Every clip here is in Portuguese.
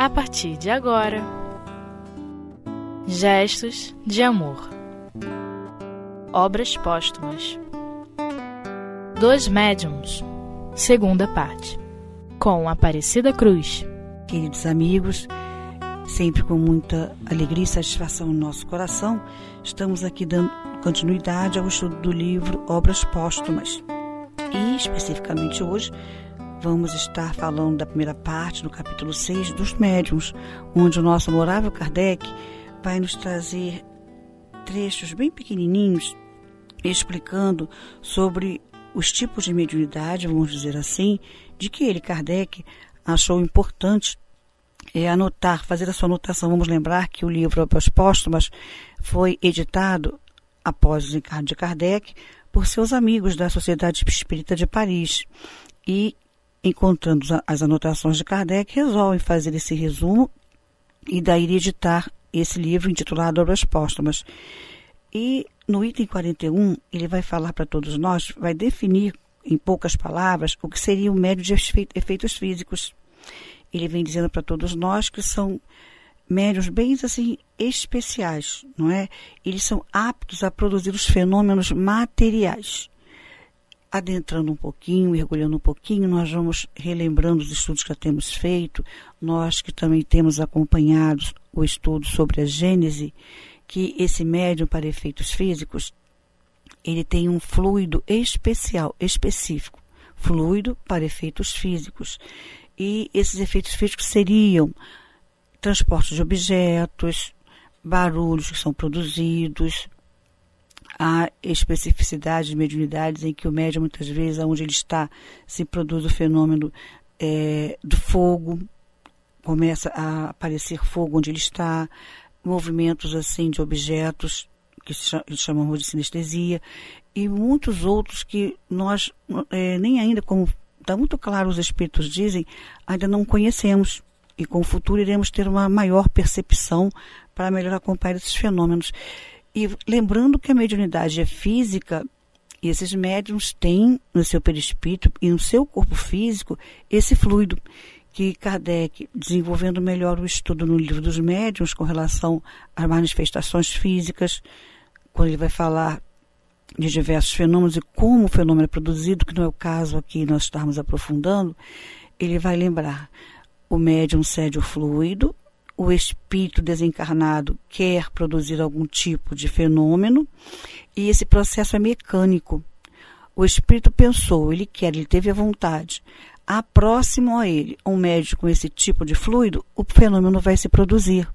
a partir de agora. Gestos de Amor. Obras Póstumas. Dois Médiums. Segunda parte. Com Aparecida Cruz. Queridos amigos, sempre com muita alegria e satisfação no nosso coração, estamos aqui dando continuidade ao estudo do livro Obras Póstumas. E, especificamente hoje, vamos estar falando da primeira parte, no capítulo 6, dos médiums, onde o nosso amorável Kardec vai nos trazer trechos bem pequenininhos explicando sobre os tipos de mediunidade, vamos dizer assim, de que ele, Kardec, achou importante é, anotar, fazer a sua anotação. Vamos lembrar que o livro Obras Póstumas foi editado após o encarno de Kardec por seus amigos da Sociedade Espírita de Paris. E, encontrando as anotações de Kardec, resolvem fazer esse resumo e daí editar esse livro intitulado Obras Póstumas. E no item 41, ele vai falar para todos nós, vai definir em poucas palavras o que seria o médio de efeitos físicos. Ele vem dizendo para todos nós que são médios bem assim especiais, não é? Eles são aptos a produzir os fenômenos materiais. Adentrando um pouquinho, mergulhando um pouquinho, nós vamos relembrando os estudos que já temos feito, nós que também temos acompanhado o estudo sobre a Gênese, que esse médium para efeitos físicos, ele tem um fluido especial, específico, fluido para efeitos físicos. E esses efeitos físicos seriam transporte de objetos, barulhos que são produzidos, a especificidade de mediunidades em que o médium, muitas vezes, onde ele está, se produz o fenômeno é, do fogo, começa a aparecer fogo onde ele está, movimentos assim de objetos que chamamos de sinestesia e muitos outros que nós é, nem ainda como está muito claro os espíritos dizem ainda não conhecemos e com o futuro iremos ter uma maior percepção para melhor acompanhar esses fenômenos. E lembrando que a mediunidade é física, e esses médiums têm no seu perispírito e no seu corpo físico esse fluido que Kardec, desenvolvendo melhor o estudo no livro dos médiums com relação às manifestações físicas, quando ele vai falar de diversos fenômenos e como o fenômeno é produzido, que não é o caso aqui nós estamos aprofundando, ele vai lembrar. O médium cede o fluido, o espírito desencarnado quer produzir algum tipo de fenômeno e esse processo é mecânico. O espírito pensou, ele quer, ele teve a vontade. Há próximo a ele um médium com esse tipo de fluido, o fenômeno vai se produzir.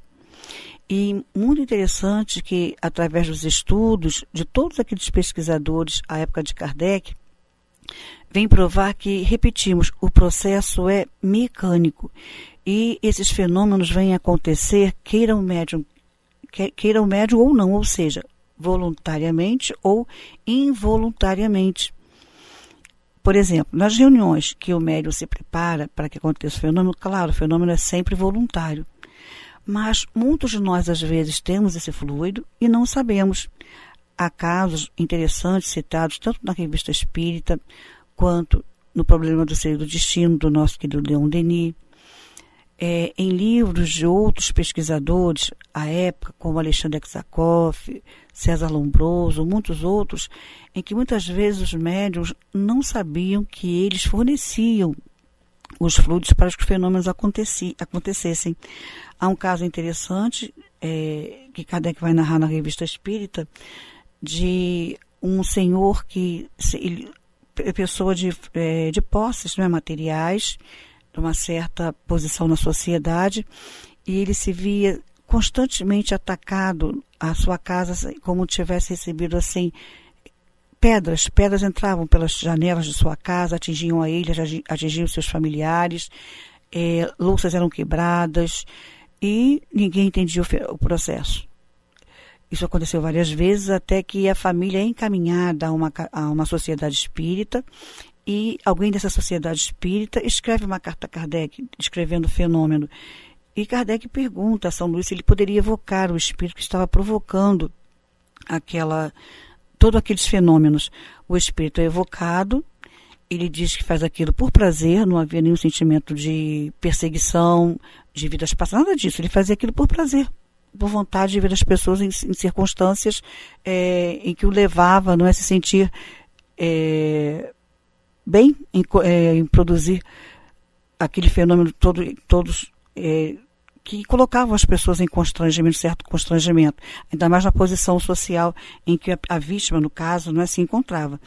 E muito interessante que, através dos estudos de todos aqueles pesquisadores à época de Kardec, vem provar que, repetimos, o processo é mecânico e esses fenômenos vêm acontecer, queira o médium, queira o médium ou não, ou seja, voluntariamente ou involuntariamente. Por exemplo, nas reuniões que o médium se prepara para que aconteça o fenômeno, claro, o fenômeno é sempre voluntário. Mas muitos de nós, às vezes, temos esse fluido e não sabemos. Há casos interessantes citados tanto na revista Espírita quanto no problema do ser e do destino do nosso querido Leon Denis. É, em livros de outros pesquisadores à época, como Alexandre Exakov, César Lombroso, muitos outros, em que muitas vezes os médiums não sabiam que eles forneciam os fluidos para que os fenômenos acontecessem. Há um caso interessante é, que Kardec vai narrar na revista Espírita de um senhor que ele, pessoa de, é, de posses é, materiais, de uma certa posição na sociedade, e ele se via constantemente atacado a sua casa como tivesse recebido assim pedras, pedras entravam pelas janelas de sua casa, atingiam a ele, atingiam seus familiares, é, louças eram quebradas e ninguém entendia o, o processo. Isso aconteceu várias vezes até que a família é encaminhada a uma, a uma sociedade espírita e alguém dessa sociedade espírita escreve uma carta a Kardec descrevendo o fenômeno. E Kardec pergunta a São Luís se ele poderia evocar o espírito que estava provocando aquela todos aqueles fenômenos. O espírito é evocado ele diz que faz aquilo por prazer, não havia nenhum sentimento de perseguição, de vidas passadas, nada disso. Ele fazia aquilo por prazer, por vontade de ver as pessoas em, em circunstâncias é, em que o levava não é, se sentir é, bem em, é, em, produzir aquele fenômeno todo, todos é, que colocavam as pessoas em constrangimento, certo constrangimento, ainda mais na posição social em que a, a vítima, no caso, não é, se encontrava.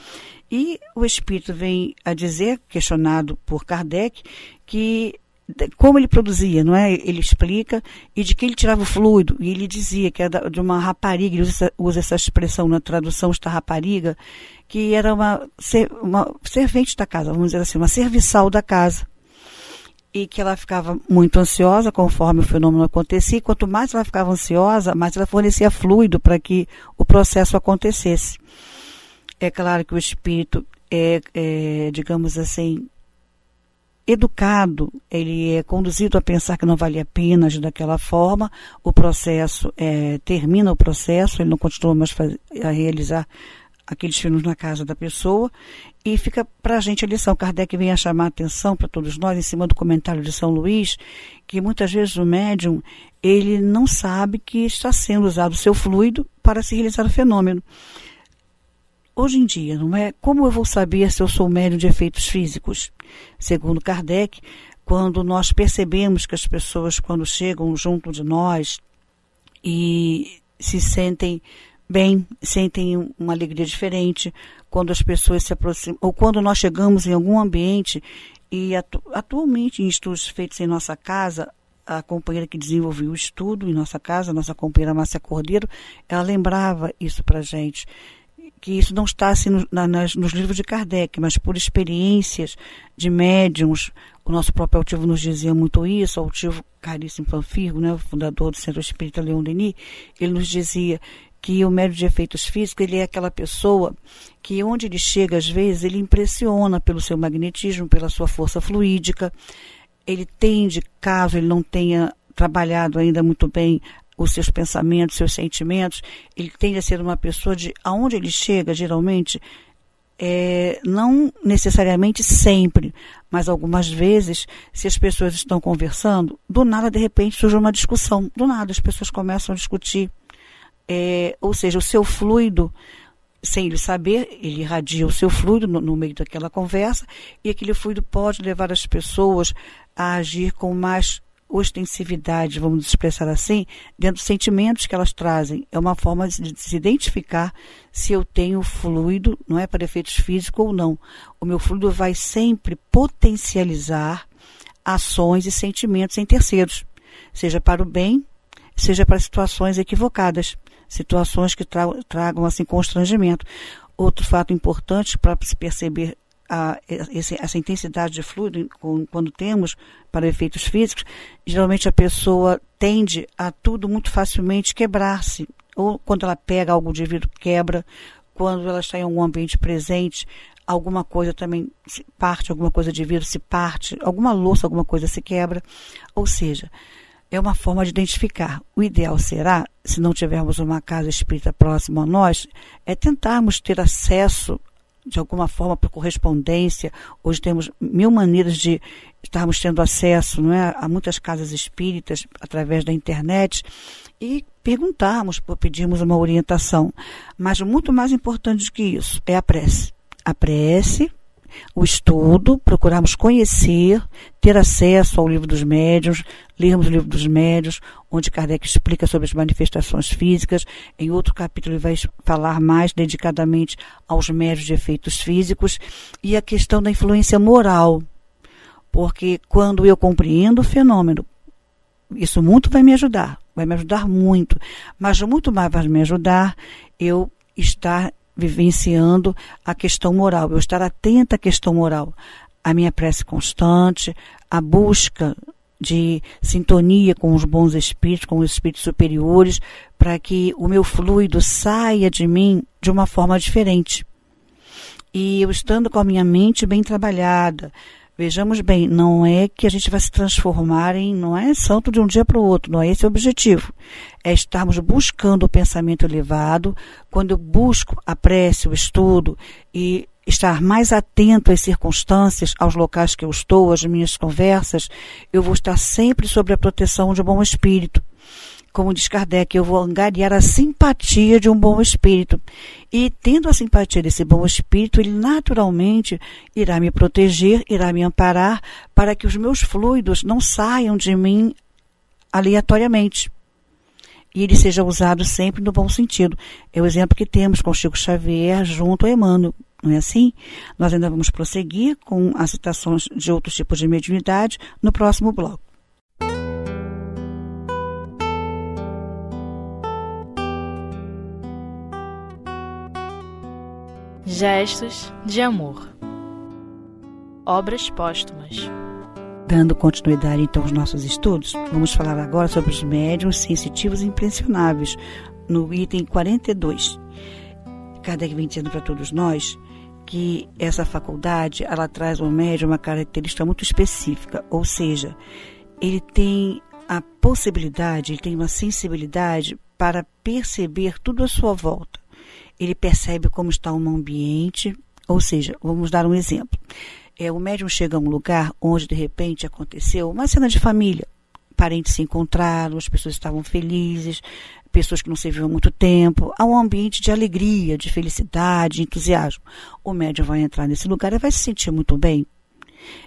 E o espírito vem a dizer, questionado por Kardec, que como ele produzia, não é? Ele explica e de que ele tirava o fluido e ele dizia que era de uma rapariga, ele usa, usa essa expressão na tradução esta rapariga, que era uma, uma servente da casa, vamos dizer assim, uma serviçal da casa e que ela ficava muito ansiosa conforme o fenômeno acontecia. E quanto mais ela ficava ansiosa, mais ela fornecia fluido para que o processo acontecesse. É claro que o espírito é, é, digamos assim, educado, ele é conduzido a pensar que não vale a pena agir daquela forma, o processo é, termina o processo, ele não continua mais a realizar aqueles filmes na casa da pessoa e fica para a gente a lição. Kardec vem a chamar a atenção para todos nós, em cima do comentário de São Luís, que muitas vezes o médium ele não sabe que está sendo usado o seu fluido para se realizar o fenômeno. Hoje em dia, não é? Como eu vou saber se eu sou médium de efeitos físicos? Segundo Kardec, quando nós percebemos que as pessoas, quando chegam junto de nós e se sentem bem, sentem uma alegria diferente quando as pessoas se aproximam, ou quando nós chegamos em algum ambiente e atu atualmente em estudos feitos em nossa casa, a companheira que desenvolveu o estudo em nossa casa, nossa companheira Márcia Cordeiro, ela lembrava isso para gente que isso não está assim na, nas, nos livros de Kardec, mas por experiências de médiums. O nosso próprio altivo nos dizia muito isso, o altivo Caríssimo Panfirgo, né, o fundador do Centro Espírita Leão Denis, ele nos dizia que o médium de efeitos físicos, ele é aquela pessoa que onde ele chega, às vezes, ele impressiona pelo seu magnetismo, pela sua força fluídica. Ele tende, caso ele não tenha trabalhado ainda muito bem os seus pensamentos, seus sentimentos, ele tende a ser uma pessoa de aonde ele chega, geralmente, é, não necessariamente sempre, mas algumas vezes, se as pessoas estão conversando, do nada, de repente, surge uma discussão. Do nada, as pessoas começam a discutir é, ou seja, o seu fluido, sem ele saber, ele irradia o seu fluido no, no, meio daquela conversa, e aquele fluido pode levar as pessoas a agir com mais ostensividade, vamos expressar assim, dentro dos sentimentos que elas trazem. É uma forma de, se identificar se eu tenho fluido, não é para efeitos físicos ou não. O meu fluido vai sempre potencializar ações e sentimentos em terceiros, seja para o bem, seja para situações equivocadas situações que tra tragam assim constrangimento. Outro fato importante para se perceber a, esse, essa intensidade de fluido quando temos para efeitos físicos, geralmente a pessoa tende a tudo muito facilmente quebrar-se. Ou quando ela pega algo de vidro, quebra. Quando ela está em algum ambiente presente, alguma coisa também se parte, alguma coisa de vidro se parte, alguma louça, alguma coisa se quebra. Ou seja, é uma forma de identificar. O ideal será, se não tivermos uma casa espírita próxima a nós, é tentarmos ter acesso de alguma forma por correspondência. Hoje temos mil maneiras de estarmos tendo acesso não é, a muitas casas espíritas através da internet e perguntarmos, pedirmos uma orientação. Mas muito mais importante do que isso é a prece. A prece o estudo, procurarmos conhecer, ter acesso ao livro dos médiuns, lermos o livro dos médiuns, onde Kardec explica sobre as manifestações físicas. Em outro capítulo ele vai falar mais dedicadamente aos médios de efeitos físicos e a questão da influência moral. Porque quando eu compreendo o fenômeno, isso muito vai me ajudar, vai me ajudar muito, mas muito mais vai me ajudar eu estar vivenciando a questão moral, eu estar atenta à questão moral, a minha prece constante, a busca de sintonia com os bons espíritos, com os espíritos superiores, para que o meu fluido saia de mim de uma forma diferente. E eu estando com a minha mente bem trabalhada, Vejamos bem, não é que a gente vai se transformar em, não é santo de um dia para o outro, não é esse o objetivo. É estarmos buscando o pensamento elevado. Quando eu busco a prece, o estudo e estar mais atento às circunstâncias, aos locais que eu estou, às minhas conversas, eu vou estar sempre sob a proteção de um bom espírito. Como diz Kardec, eu vou angariar a simpatia de um bom espírito. E tendo a simpatia desse bom espírito, ele naturalmente irá me proteger, irá me amparar, para que os meus fluidos não saiam de mim aleatoriamente e ele seja usado sempre no bom sentido. É o exemplo que temos com Chico Xavier junto a Emmanuel, não é assim? Nós ainda vamos prosseguir com as citações de outros tipos de mediunidade no próximo bloco. Gestos de amor. Obras póstumas. Dando continuidade então aos nossos estudos, vamos falar agora sobre os médiums sensitivos e impressionáveis, no item 42. Kardec vem dizendo para todos nós que essa faculdade, ela traz ao médium uma característica muito específica, ou seja, ele tem a possibilidade, ele tem uma sensibilidade para perceber tudo à sua volta. Ele percebe como está um ambiente, ou seja, vamos dar um exemplo é, o médium chega a um lugar onde de repente aconteceu uma cena de família. Parentes se encontraram, as pessoas estavam felizes, pessoas que não se viam há muito tempo. Há um ambiente de alegria, de felicidade, de entusiasmo. O médium vai entrar nesse lugar e vai se sentir muito bem.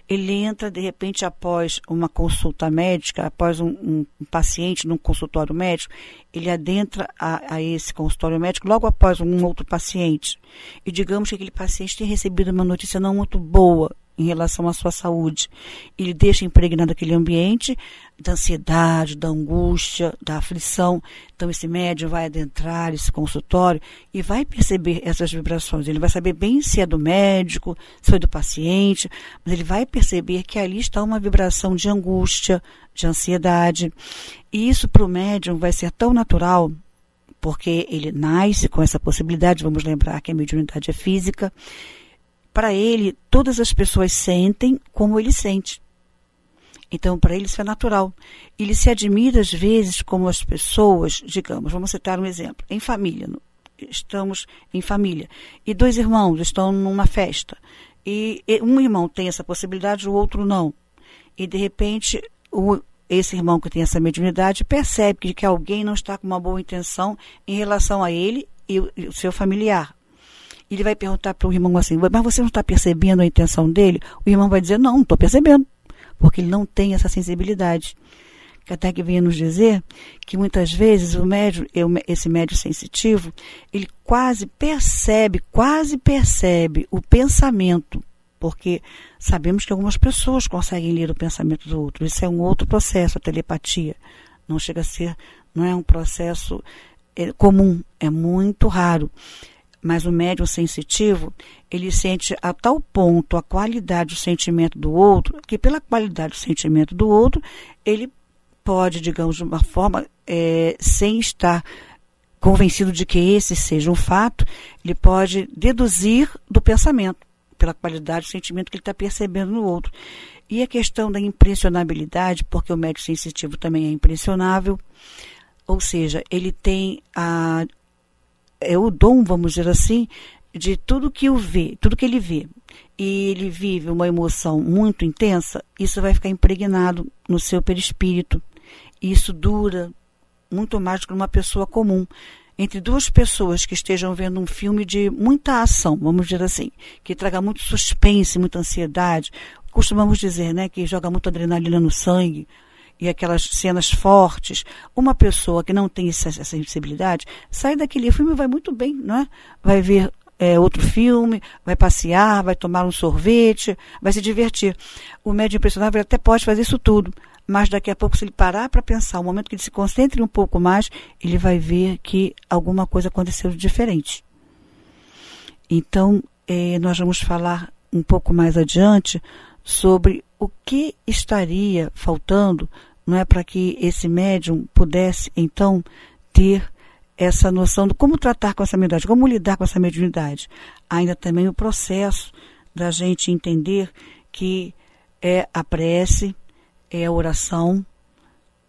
Ele entra, de repente, após uma consulta médica, após um, um, paciente num consultório médico, ele adentra a, a, esse consultório médico logo após um outro paciente. E digamos que aquele paciente tem recebido uma notícia não muito boa em relação à sua saúde. Ele deixa impregnado aquele ambiente da ansiedade, da angústia, da aflição. Então, esse médium vai adentrar esse consultório e vai perceber essas vibrações. Ele vai saber bem se é do médico, se é do paciente, mas ele vai perceber que ali está uma vibração de angústia, de ansiedade. E isso para o médium vai ser tão natural porque ele nasce com essa possibilidade, vamos lembrar que a mediunidade é física, para ele, todas as pessoas sentem como ele sente. Então, para ele, isso é natural. Ele se admira, às vezes, como as pessoas, digamos, vamos citar um exemplo, em família. Estamos em família. E dois irmãos estão numa festa. E um irmão tem essa possibilidade, o outro não. E, de repente, o, esse irmão que tem essa mediunidade percebe que, que alguém não está com uma boa intenção em relação a ele e o seu familiar ele vai perguntar para o irmão assim, mas você não está percebendo a intenção dele? O irmão vai dizer, não, não estou percebendo, porque ele não tem essa sensibilidade. Até que venha nos dizer que muitas vezes o médio, esse médio sensitivo, ele quase percebe, quase percebe o pensamento, porque sabemos que algumas pessoas conseguem ler o pensamento do outro. Isso é um outro processo, a telepatia. Não chega a ser, não é um processo é, comum, é muito raro. Mas o médium sensitivo, ele sente a tal ponto a qualidade do sentimento do outro, que pela qualidade do sentimento do outro, ele pode, digamos, de uma forma, é, sem estar convencido de que esse seja um fato, ele pode deduzir do pensamento, pela qualidade do sentimento que ele está percebendo no outro. E a questão da impressionabilidade, porque o médium sensitivo também é impressionável, ou seja, ele tem a, é o dom, vamos dizer assim, de tudo que o vê, tudo que ele vê, e ele vive uma emoção muito intensa, isso vai ficar impregnado no seu perispírito. E isso dura muito mais do que uma pessoa comum. Entre duas pessoas que estejam vendo um filme de muita ação, vamos dizer assim, que traga muito suspense, muita ansiedade, costumamos dizer, né, que joga muito adrenalina no sangue, e aquelas cenas fortes, uma pessoa que não tem essa, sensibilidade, sai daquele filme e vai muito bem, não é? Vai ver é, outro filme, vai passear, vai tomar um sorvete, vai se divertir. O médium impressionável até pode fazer isso tudo, mas daqui a pouco, se ele parar para pensar, o momento que ele se concentre um pouco mais, ele vai ver que alguma coisa aconteceu de diferente. Então, eh, nós vamos falar um pouco mais adiante sobre o que estaria faltando não é para que esse médium pudesse então ter essa noção de como tratar com essa mediunidade, como lidar com essa mediunidade. Ainda também o processo da gente entender que é a prece, é a oração,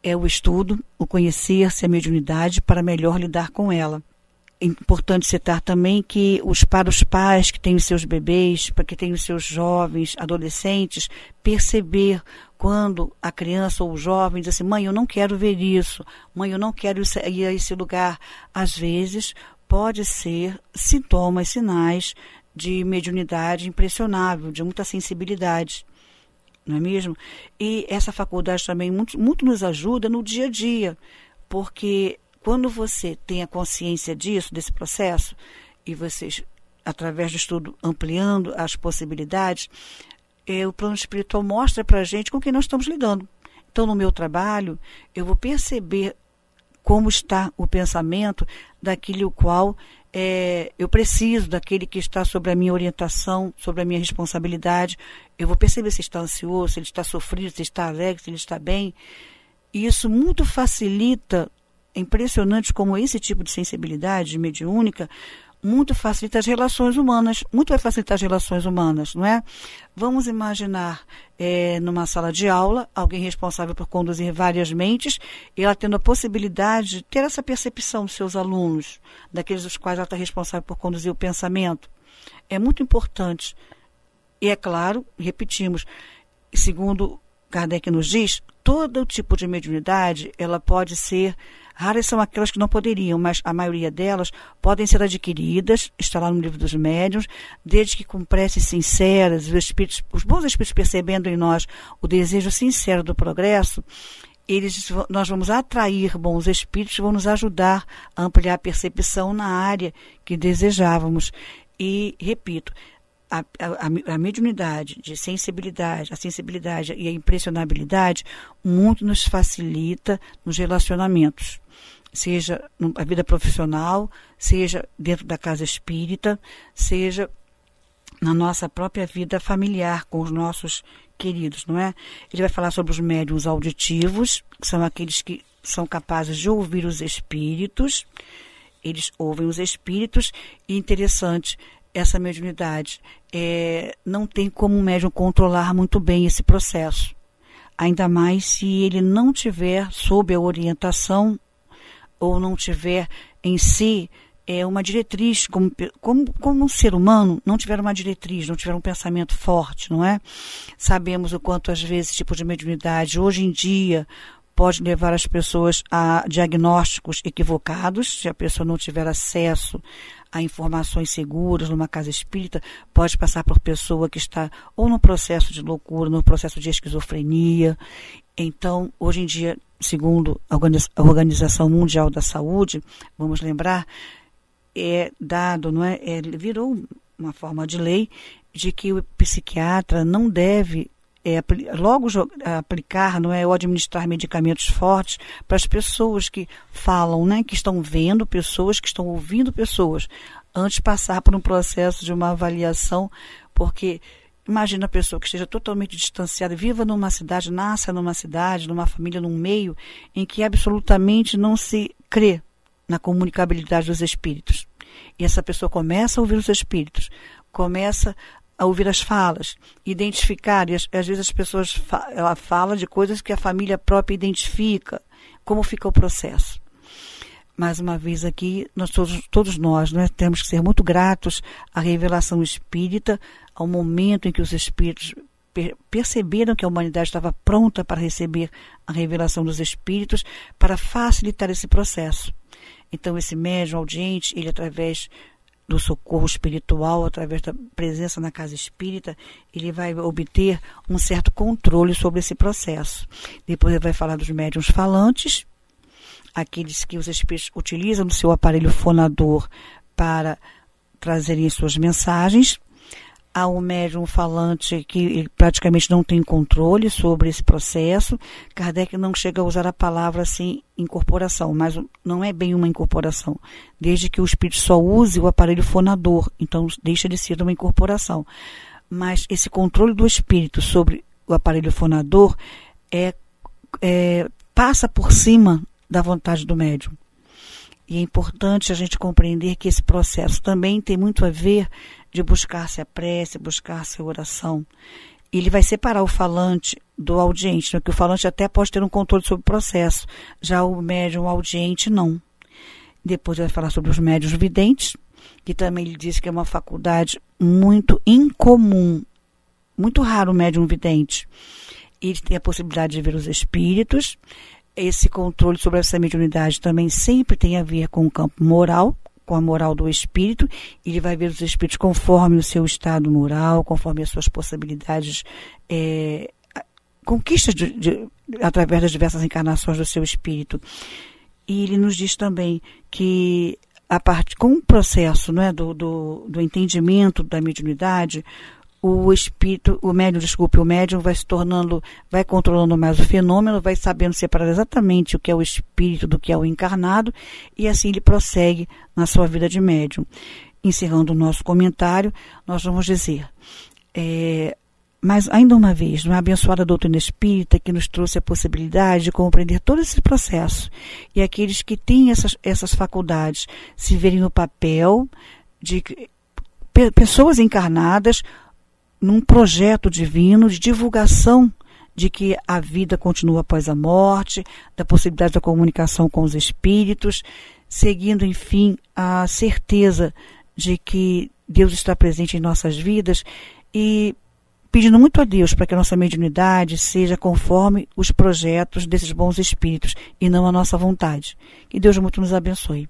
é o estudo, o conhecer-se a mediunidade para melhor lidar com ela. Importante citar também que os para os pais que têm os seus bebês, para que têm os seus jovens, adolescentes, perceber quando a criança ou o jovem diz assim, mãe, eu não quero ver isso, mãe, eu não quero ir a esse lugar. Às vezes pode ser sintomas, sinais de mediunidade impressionável, de muita sensibilidade. Não é mesmo? E essa faculdade também muito, muito nos ajuda no dia a dia, porque quando você tem a consciência disso, desse processo, e vocês, através do estudo, ampliando as possibilidades, é, o plano espiritual mostra para a gente com quem nós estamos lidando. Então, no meu trabalho, eu vou perceber como está o pensamento daquele o qual é, eu preciso, daquele que está sobre a minha orientação, sobre a minha responsabilidade. Eu vou perceber se está ansioso, se ele está sofrido, se está alegre, se ele está bem. E isso muito facilita é impressionante como esse tipo de sensibilidade mediúnica muito facilita as relações humanas, muito vai facilitar as relações humanas, não é? Vamos imaginar é, numa sala de aula, alguém responsável por conduzir várias mentes, ela tendo a possibilidade de ter essa percepção dos seus alunos, daqueles dos quais ela está responsável por conduzir o pensamento. É muito importante. E é claro, repetimos, segundo Kardec nos diz, todo tipo de mediunidade ela pode ser Raras são aquelas que não poderiam, mas a maioria delas podem ser adquiridas, está lá no livro dos médiuns, desde que com preces sinceras, os, espíritos, os bons espíritos percebendo em nós o desejo sincero do progresso, eles, nós vamos atrair bons espíritos, vão nos ajudar a ampliar a percepção na área que desejávamos. E, repito, a, a, a, mediunidade, de sensibilidade, a sensibilidade e a impressionabilidade muito nos facilita nos relacionamentos seja na vida profissional, seja dentro da casa espírita, seja na nossa própria vida familiar com os nossos queridos, não é? Ele vai falar sobre os médiums auditivos, que são aqueles que são capazes de ouvir os espíritos. Eles ouvem os espíritos e interessante essa mediunidade é, não tem como o médium controlar muito bem esse processo. Ainda mais se ele não tiver sob a orientação ou não tiver em si é, uma diretriz, como, como, como um ser humano, não tiver uma diretriz, não tiver um pensamento forte, não é? Sabemos o quanto, às vezes, esse tipo de mediunidade, hoje em dia, pode levar as pessoas a diagnósticos equivocados, se a pessoa não tiver acesso a informações seguras numa casa espírita, pode passar por pessoa que está ou no processo de loucura, no processo de esquizofrenia. Então, hoje em dia, segundo a Organização Mundial da Saúde, vamos lembrar, é dado, não é, é virou uma forma de lei de que o psiquiatra não deve é, logo aplicar, não é, ou administrar medicamentos fortes para as pessoas que falam, né, que estão vendo pessoas, que estão ouvindo pessoas, antes passar por um processo de uma avaliação, porque Imagina a pessoa que esteja totalmente distanciada, viva numa cidade, nasça numa cidade, numa família, num meio em que absolutamente não se crê na comunicabilidade dos espíritos. E essa pessoa começa a ouvir os espíritos, começa a ouvir as falas, identificar, e às, vezes as pessoas fa ela fala de coisas que a família própria identifica, como fica o processo mais uma vez aqui, nós todos, todos nós né, temos que ser muito gratos à revelação espírita, ao momento em que os espíritos per perceberam que a humanidade estava pronta para receber a revelação dos espíritos, para facilitar esse processo. Então, esse médium audiente, ele através do socorro espiritual, através da presença na casa espírita, ele vai obter um certo controle sobre esse processo. Depois ele vai falar dos médiums falantes, aqueles que os espíritos utilizam no seu aparelho fonador para trazerem suas mensagens. Há um médium falante que praticamente não tem controle sobre esse processo. Kardec não chega a usar a palavra assim, incorporação, mas não é bem uma incorporação, desde que o espírito só use o aparelho fonador, então deixa de ser uma incorporação. Mas esse controle do espírito sobre o aparelho fonador é, é passa por cima da vontade do médium. E é importante a gente compreender que esse processo também tem muito a ver de buscar-se a prece, buscar-se a oração. Ele vai separar o falante do audiente, né? que o falante até pode ter um controle sobre o processo, já o médium, audiente, não. Depois vai falar sobre os médios videntes, que também ele diz que é uma faculdade muito incomum, muito raro o médium vidente. Ele tem a possibilidade de ver os espíritos. Esse controle sobre essa mediunidade também sempre tem a ver com o campo moral, com a moral do espírito, ele vai ver os espíritos conforme o seu estado moral, conforme as suas possibilidades, é, conquistas de, de, através das diversas encarnações do seu espírito. E ele nos diz também que a parte com o processo não é, do, do, do entendimento da mediunidade, o espírito, o médium, desculpe, o médium vai se tornando, vai controlando mais o fenômeno, vai sabendo separar exatamente o que é o espírito do que é o encarnado, e assim ele prossegue na sua vida de médium. Encerrando o nosso comentário, nós vamos dizer, é, mas, ainda uma vez, uma abençoada doutrina espírita que nos trouxe a possibilidade de compreender todo esse processo. E aqueles que têm essas, essas faculdades se verem no papel de pessoas encarnadas num projeto divino de divulgação de que a vida continua após a morte, da possibilidade da comunicação com os espíritos, seguindo, enfim, a certeza de que Deus está presente em nossas vidas e pedindo muito a Deus para que a nossa mediunidade seja conforme os projetos desses bons espíritos e não a nossa vontade. Que Deus muito nos abençoe.